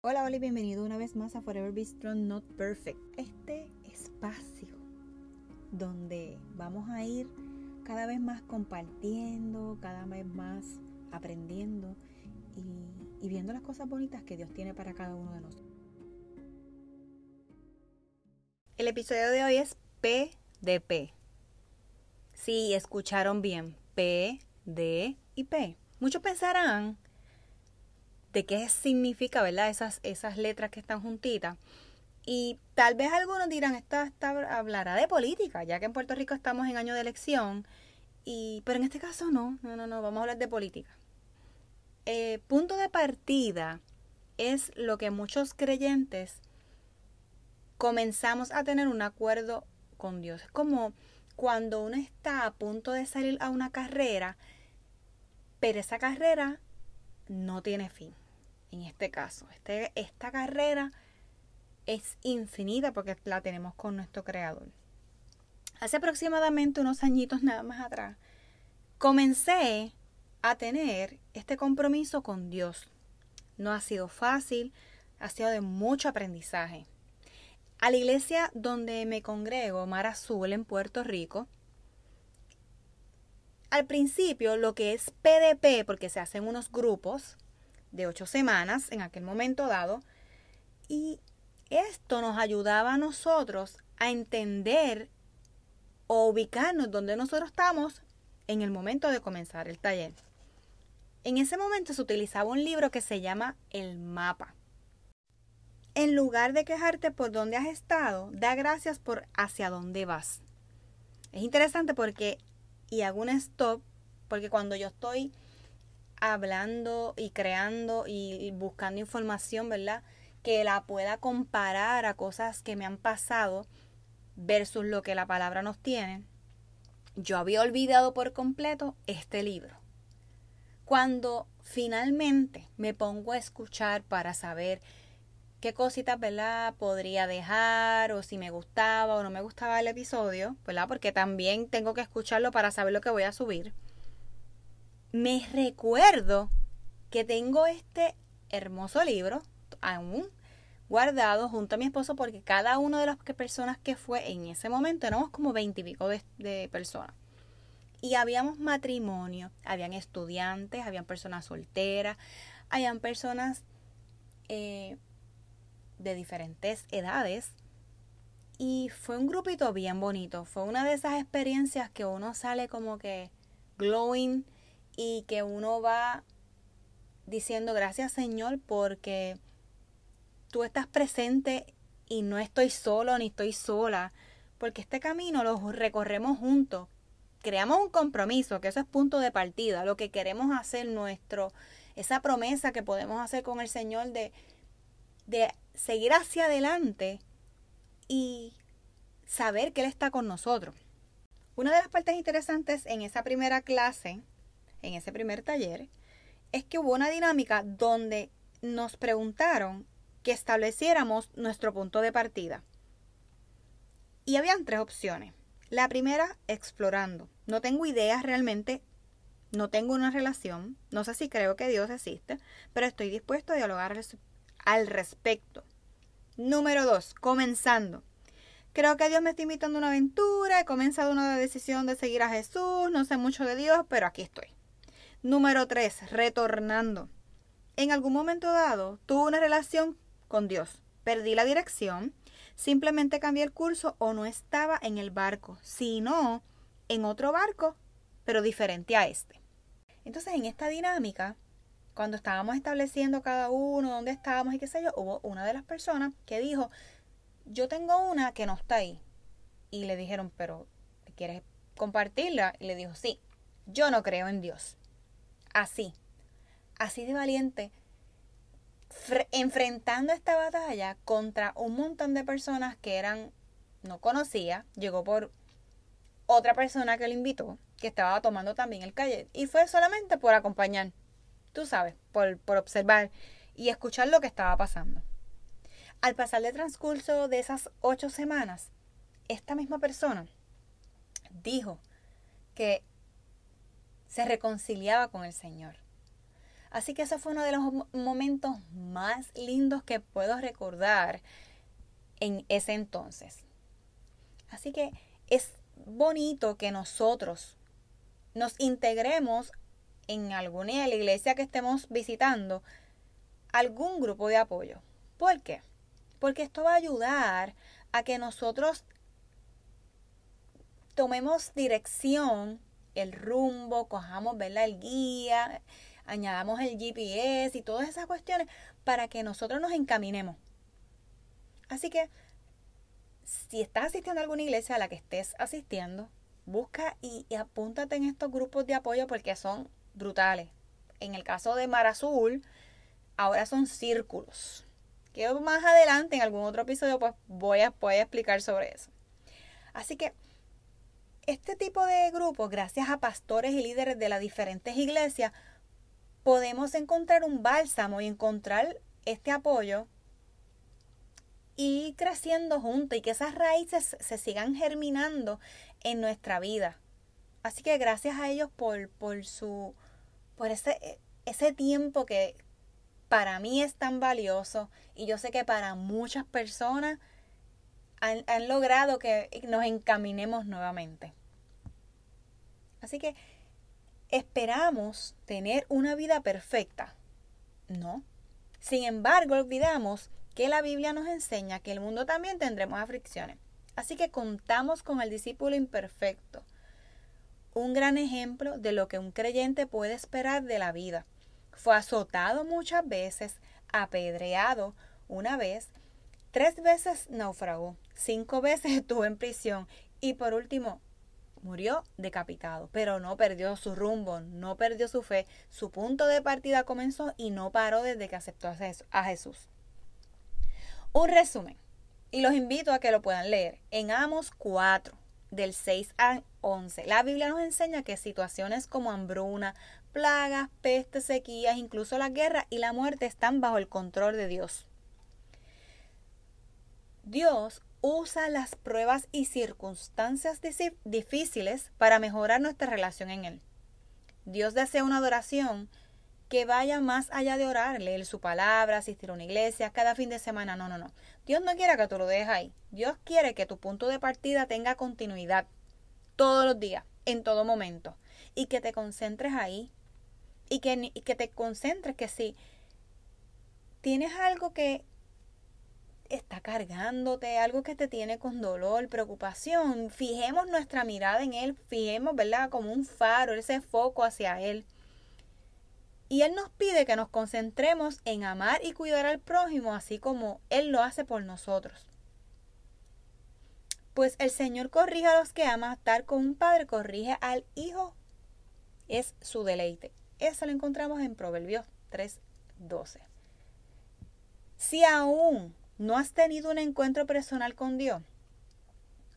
Hola, hola y bienvenido una vez más a Forever Be Strong Not Perfect. Este espacio donde vamos a ir cada vez más compartiendo, cada vez más aprendiendo y, viendo las cosas bonitas que Dios tiene para cada uno de nosotros. El episodio de hoy es P de P. Sí, escucharon bien. P, D y P. Muchos pensarán de qué significa, ¿verdad? Esas, esas letras que están juntitas. Y tal vez algunos dirán, esta, esta hablará de política, ya que en Puerto Rico estamos en año de elección. Y, pero en este caso no, no, no, no, vamos a hablar de política. Eh, punto de partida es lo que muchos creyentes comenzamos a tener un acuerdo con Dios. Es como cuando uno está a punto de salir a una carrera, pero esa carrera no tiene fin. En este caso, este, esta carrera es infinita porque la tenemos con nuestro creador. Hace aproximadamente unos añitos nada más atrás, comencé a tener este compromiso con Dios. No ha sido fácil, ha sido de mucho aprendizaje. A la iglesia donde me congrego, Mar Azul, en Puerto Rico, al principio lo que es PDP, porque se hacen unos grupos de ocho semanas en aquel momento dado, y esto nos ayudaba a nosotros a entender o ubicarnos donde nosotros estamos en el momento de comenzar el taller. En ese momento se utilizaba un libro que se llama El mapa. En lugar de quejarte por dónde has estado, da gracias por hacia dónde vas. Es interesante porque y hago un stop porque cuando yo estoy hablando y creando y buscando información, ¿verdad? Que la pueda comparar a cosas que me han pasado versus lo que la palabra nos tiene. Yo había olvidado por completo este libro. Cuando finalmente me pongo a escuchar para saber qué cositas, ¿verdad? Podría dejar o si me gustaba o no me gustaba el episodio, ¿verdad? Porque también tengo que escucharlo para saber lo que voy a subir. Me recuerdo que tengo este hermoso libro aún guardado junto a mi esposo porque cada una de las personas que fue en ese momento éramos como veintipico de, de personas. Y habíamos matrimonio, habían estudiantes, habían personas solteras, habían personas eh, de diferentes edades. Y fue un grupito bien bonito. Fue una de esas experiencias que uno sale como que glowing y que uno va diciendo gracias Señor porque tú estás presente y no estoy solo ni estoy sola. Porque este camino lo recorremos juntos. Creamos un compromiso, que eso es punto de partida. Lo que queremos hacer, nuestro, esa promesa que podemos hacer con el Señor de, de seguir hacia adelante y saber que Él está con nosotros. Una de las partes interesantes en esa primera clase, en ese primer taller, es que hubo una dinámica donde nos preguntaron que estableciéramos nuestro punto de partida. Y habían tres opciones. La primera, explorando. No tengo ideas realmente, no tengo una relación, no sé si creo que Dios existe, pero estoy dispuesto a dialogar al respecto. Número dos, comenzando. Creo que Dios me está invitando a una aventura, he comenzado una decisión de seguir a Jesús, no sé mucho de Dios, pero aquí estoy. Número tres, retornando. En algún momento dado tuve una relación con Dios, perdí la dirección, simplemente cambié el curso o no estaba en el barco, sino en otro barco, pero diferente a este. Entonces, en esta dinámica, cuando estábamos estableciendo cada uno dónde estábamos y qué sé yo, hubo una de las personas que dijo, yo tengo una que no está ahí. Y le dijeron, pero ¿quieres compartirla? Y le dijo, sí, yo no creo en Dios. Así, así de valiente, enfrentando esta batalla contra un montón de personas que eran, no conocía, llegó por otra persona que le invitó, que estaba tomando también el calle. Y fue solamente por acompañar tú sabes, por, por observar y escuchar lo que estaba pasando. Al pasar el transcurso de esas ocho semanas, esta misma persona dijo que se reconciliaba con el Señor. Así que ese fue uno de los momentos más lindos que puedo recordar en ese entonces. Así que es bonito que nosotros nos integremos en alguna iglesia que estemos visitando, algún grupo de apoyo. ¿Por qué? Porque esto va a ayudar a que nosotros tomemos dirección, el rumbo, cojamos ¿verdad? el guía, añadamos el GPS y todas esas cuestiones para que nosotros nos encaminemos. Así que si estás asistiendo a alguna iglesia a la que estés asistiendo, busca y, apúntate en estos grupos de apoyo porque son brutales. En el caso de Mar Azul, ahora son círculos. Que más adelante, en algún otro episodio, pues voy a, voy a explicar sobre eso. Así que este tipo de grupos, gracias a pastores y líderes de las diferentes iglesias, podemos encontrar un bálsamo y encontrar este apoyo y creciendo juntos y que esas raíces se sigan germinando en nuestra vida. Así que gracias a ellos por, por su por ese, ese tiempo que para mí es tan valioso y yo sé que para muchas personas han, han logrado que nos encaminemos nuevamente. Así que esperamos tener una vida perfecta. No. Sin embargo, olvidamos que la Biblia nos enseña que el mundo también tendremos aflicciones. Así que contamos con el discípulo imperfecto, un gran ejemplo de lo que un creyente puede esperar de la vida. Fue azotado muchas veces, apedreado una vez, tres veces naufragó, cinco veces estuvo en prisión y por último murió decapitado, pero no perdió su rumbo, no perdió su fe, su punto de partida comenzó y no paró desde que aceptó a Jesús. Un resumen, y los invito a que lo puedan leer, en Amos 4, del 6 al 11. La Biblia nos enseña que situaciones como hambruna, plagas, pestes, sequías, incluso la guerra y la muerte están bajo el control de Dios. Dios usa las pruebas y circunstancias difíciles para mejorar nuestra relación en Él. Dios desea una adoración que vaya más allá de orar, leer su palabra, asistir a una iglesia cada fin de semana. No, no, no. Dios no quiere que tú lo dejes ahí. Dios quiere que tu punto de partida tenga continuidad todos los días, en todo momento. Y que te concentres ahí. Y que, que te concentres que si tienes algo que está cargándote, algo que te tiene con dolor, preocupación, fijemos nuestra mirada en Él, fijemos, ¿verdad? Como un faro, ese foco hacia Él. Y Él nos pide que nos concentremos en amar y cuidar al prójimo, así como Él lo hace por nosotros. Pues el Señor corrige a los que ama, tal como un padre corrige al hijo. Es su deleite. Eso lo encontramos en Proverbios 3:12. Si aún no has tenido un encuentro personal con Dios,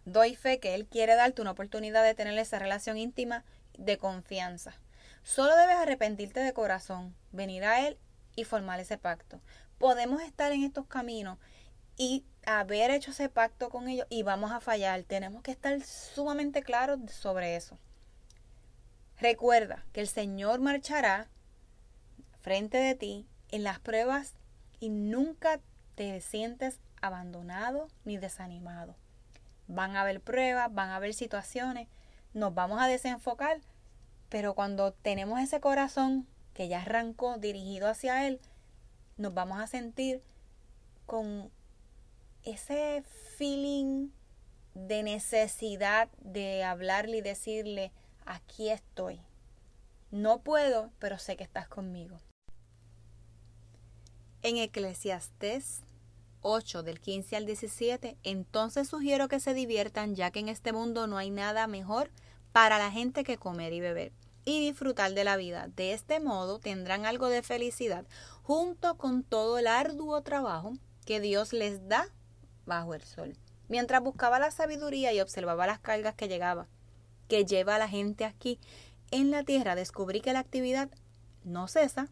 doy fe que Él quiere darte una oportunidad de tener esa relación íntima de confianza. Solo debes arrepentirte de corazón, venir a Él y formar ese pacto. Podemos estar en estos caminos y haber hecho ese pacto con ellos y vamos a fallar. Tenemos que estar sumamente claros sobre eso. Recuerda que el Señor marchará frente de ti en las pruebas y nunca te sientes abandonado ni desanimado. Van a haber pruebas, van a haber situaciones, nos vamos a desenfocar, pero cuando tenemos ese corazón que ya arrancó dirigido hacia Él, nos vamos a sentir con ese feeling de necesidad de hablarle y decirle, aquí estoy. No puedo, pero sé que estás conmigo. En Eclesiastés 8 del 15 al 17, entonces sugiero que se diviertan ya que en este mundo no hay nada mejor para la gente que comer y beber y disfrutar de la vida. De este modo tendrán algo de felicidad junto con todo el arduo trabajo que Dios les da bajo el sol. Mientras buscaba la sabiduría y observaba las cargas que llegaba, que lleva a la gente aquí en la tierra, descubrí que la actividad no cesa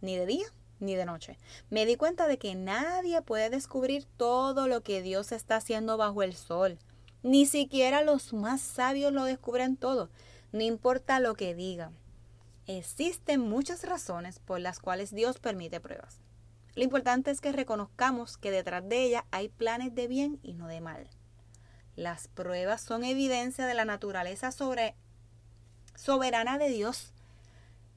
ni de día ni de noche. Me di cuenta de que nadie puede descubrir todo lo que Dios está haciendo bajo el sol. Ni siquiera los más sabios lo descubren todo, no importa lo que digan. Existen muchas razones por las cuales Dios permite pruebas. Lo importante es que reconozcamos que detrás de ellas hay planes de bien y no de mal. Las pruebas son evidencia de la naturaleza soberana de Dios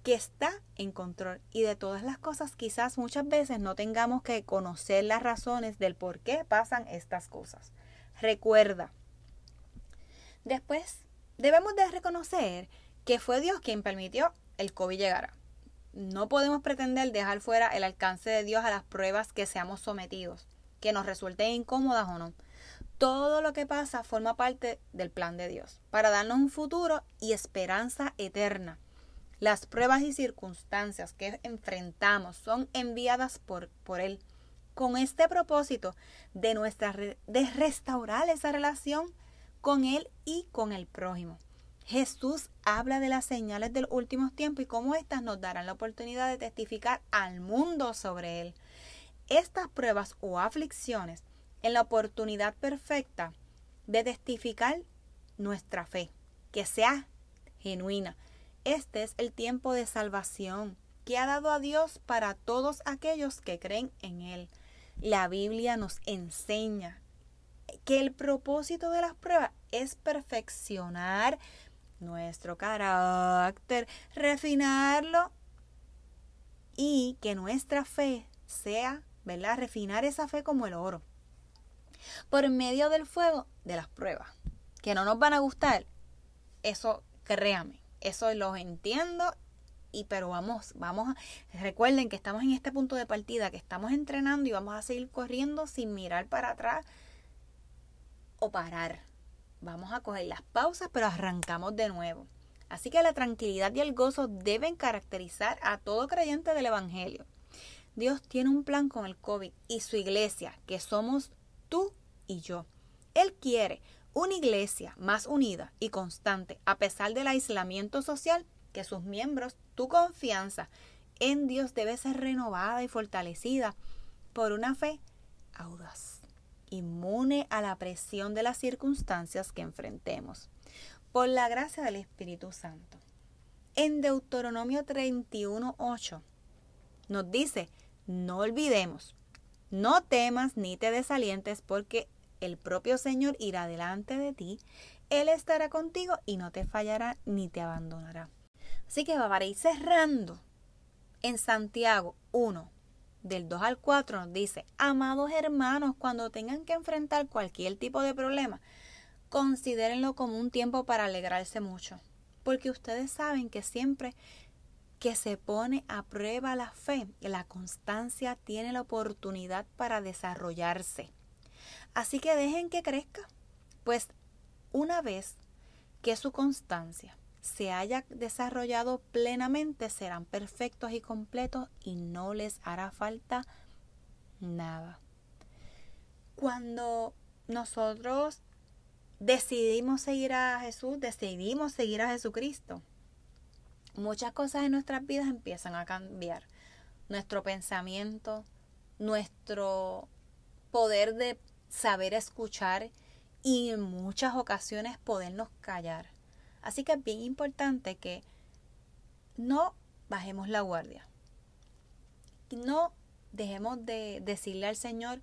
que está en control y de todas las cosas quizás muchas veces no tengamos que conocer las razones del por qué pasan estas cosas. Recuerda, después debemos de reconocer que fue Dios quien permitió el COVID llegara. No podemos pretender dejar fuera el alcance de Dios a las pruebas que seamos sometidos, que nos resulten incómodas o no. Todo lo que pasa forma parte del plan de Dios, para darnos un futuro y esperanza eterna. Las pruebas y circunstancias que enfrentamos son enviadas por, por Él, con este propósito de, nuestra, de restaurar esa relación con Él y con el prójimo. Jesús habla de las señales de los últimos tiempos y cómo éstas nos darán la oportunidad de testificar al mundo sobre Él. Estas pruebas o aflicciones en la oportunidad perfecta de testificar nuestra fe, que sea genuina. Este es el tiempo de salvación que ha dado a Dios para todos aquellos que creen en Él. La Biblia nos enseña que el propósito de las pruebas es perfeccionar nuestro carácter, refinarlo y que nuestra fe sea, ¿verdad? Refinar esa fe como el oro. Por medio del fuego de las pruebas, que no nos van a gustar, eso créame, eso lo entiendo y pero vamos, vamos, recuerden que estamos en este punto de partida, que estamos entrenando y vamos a seguir corriendo sin mirar para atrás o parar. Vamos a coger las pausas, pero arrancamos de nuevo. Así que la tranquilidad y el gozo deben caracterizar a todo creyente del Evangelio. Dios tiene un plan con el COVID y su iglesia, que somos tú y yo. Él quiere una iglesia más unida y constante, a pesar del aislamiento social, que sus miembros, tu confianza en Dios debe ser renovada y fortalecida por una fe audaz inmune a la presión de las circunstancias que enfrentemos, por la gracia del Espíritu Santo. En Deuteronomio 31.8 nos dice, no olvidemos, no temas ni te desalientes porque el propio Señor irá delante de ti, Él estará contigo y no te fallará ni te abandonará. Así que para ir cerrando, en Santiago 1, del 2 al 4 nos dice, amados hermanos, cuando tengan que enfrentar cualquier tipo de problema, considérenlo como un tiempo para alegrarse mucho, porque ustedes saben que siempre que se pone a prueba la fe, la constancia tiene la oportunidad para desarrollarse. Así que dejen que crezca, pues una vez que su constancia se haya desarrollado plenamente, serán perfectos y completos y no les hará falta nada. Cuando nosotros decidimos seguir a Jesús, decidimos seguir a Jesucristo, muchas cosas en nuestras vidas empiezan a cambiar. Nuestro pensamiento, nuestro poder de saber escuchar y en muchas ocasiones podernos callar. Así que es bien importante que no bajemos la guardia. No dejemos de decirle al Señor,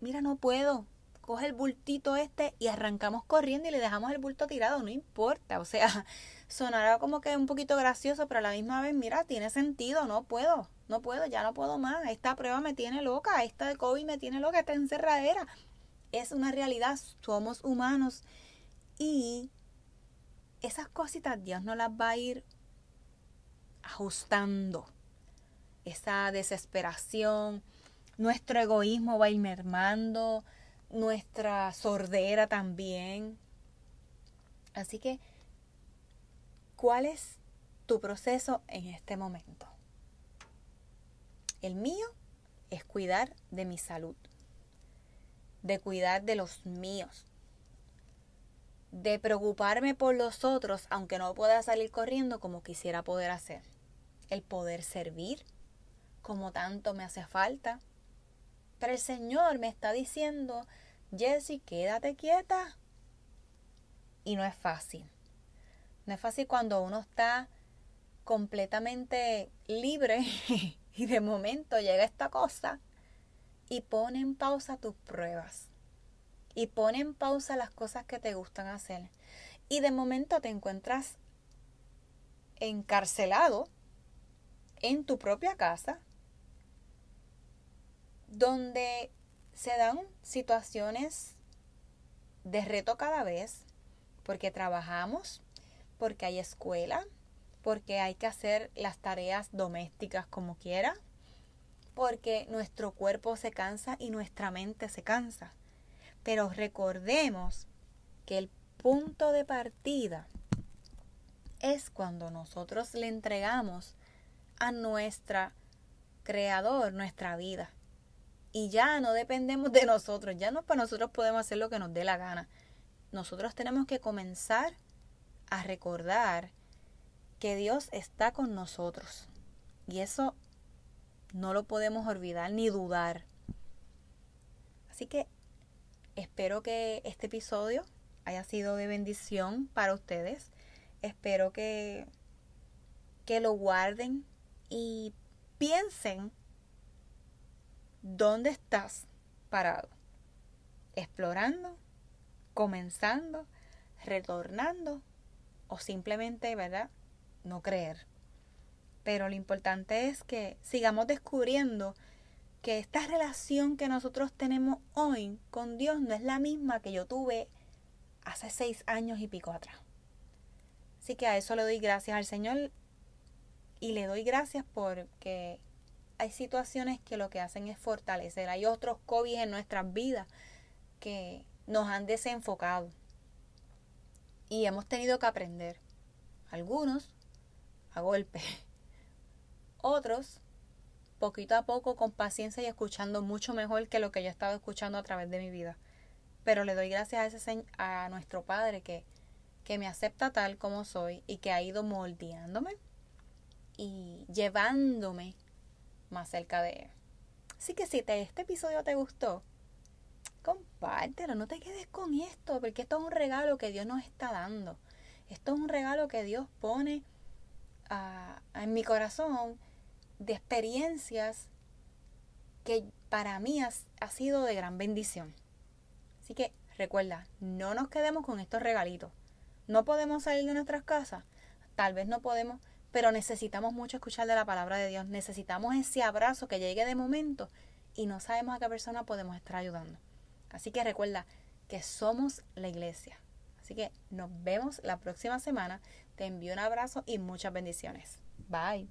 mira, no puedo, coge el bultito este y arrancamos corriendo y le dejamos el bulto tirado, no importa, o sea, sonará como que un poquito gracioso, pero a la misma vez, mira, tiene sentido, no puedo, no puedo, ya no puedo más, esta prueba me tiene loca, esta de COVID me tiene loca, esta encerradera, es una realidad, somos humanos y esas cositas Dios no las va a ir ajustando. Esa desesperación, nuestro egoísmo va a ir mermando, nuestra sordera también. Así que, ¿cuál es tu proceso en este momento? El mío es cuidar de mi salud, de cuidar de los míos, de preocuparme por los otros, aunque no pueda salir corriendo como quisiera poder hacer. El poder servir, como tanto me hace falta. Pero el Señor me está diciendo, Jessie, quédate quieta. Y no es fácil. No es fácil cuando uno está completamente libre y de momento llega esta cosa y pone en pausa tus pruebas y pone en pausa las cosas que te gustan hacer. Y de momento te encuentras encarcelado en tu propia casa donde se dan situaciones de reto cada vez porque trabajamos, porque hay escuela, porque hay que hacer las tareas domésticas como quiera, porque nuestro cuerpo se cansa y nuestra mente se cansa. Pero recordemos que el punto de partida es cuando nosotros le entregamos a nuestra creador nuestra vida. Y ya no dependemos de nosotros, ya no para nosotros podemos hacer lo que nos dé la gana. Nosotros tenemos que comenzar a recordar que Dios está con nosotros. Y eso no lo podemos olvidar ni dudar. Así que espero que este episodio haya sido de bendición para ustedes. Espero que, que lo guarden y piensen dónde estás parado. Explorando, comenzando, retornando o simplemente, ¿verdad? no creer. Pero lo importante es que sigamos descubriendo que esta relación que nosotros tenemos hoy con Dios no es la misma que yo tuve hace seis años y pico atrás. Así que a eso le doy gracias al Señor y le doy gracias porque hay situaciones que lo que hacen es fortalecer. Hay otros COVID en nuestras vidas que nos han desenfocado y hemos tenido que aprender. Algunos a golpe. Otros, poquito a poco, con paciencia y escuchando mucho mejor que lo que yo he estado escuchando a través de mi vida. Pero le doy gracias a, ese, a nuestro Padre que, que me acepta tal como soy y que ha ido moldeándome y llevándome más cerca de Él. Así que si te, este episodio te gustó, compártelo, no te quedes con esto, porque esto es un regalo que Dios nos está dando. Esto es un regalo que Dios pone en mi corazón de experiencias que para mí ha, ha sido de gran bendición. Así que recuerda, no nos quedemos con estos regalitos. No podemos salir de nuestras casas, tal vez no podemos, pero necesitamos mucho escuchar de la palabra de Dios. Necesitamos ese abrazo que llegue de momento y no sabemos a qué persona podemos estar ayudando. Así que recuerda que somos la iglesia. Así que nos vemos la próxima semana. Te envío un abrazo y muchas bendiciones. Bye.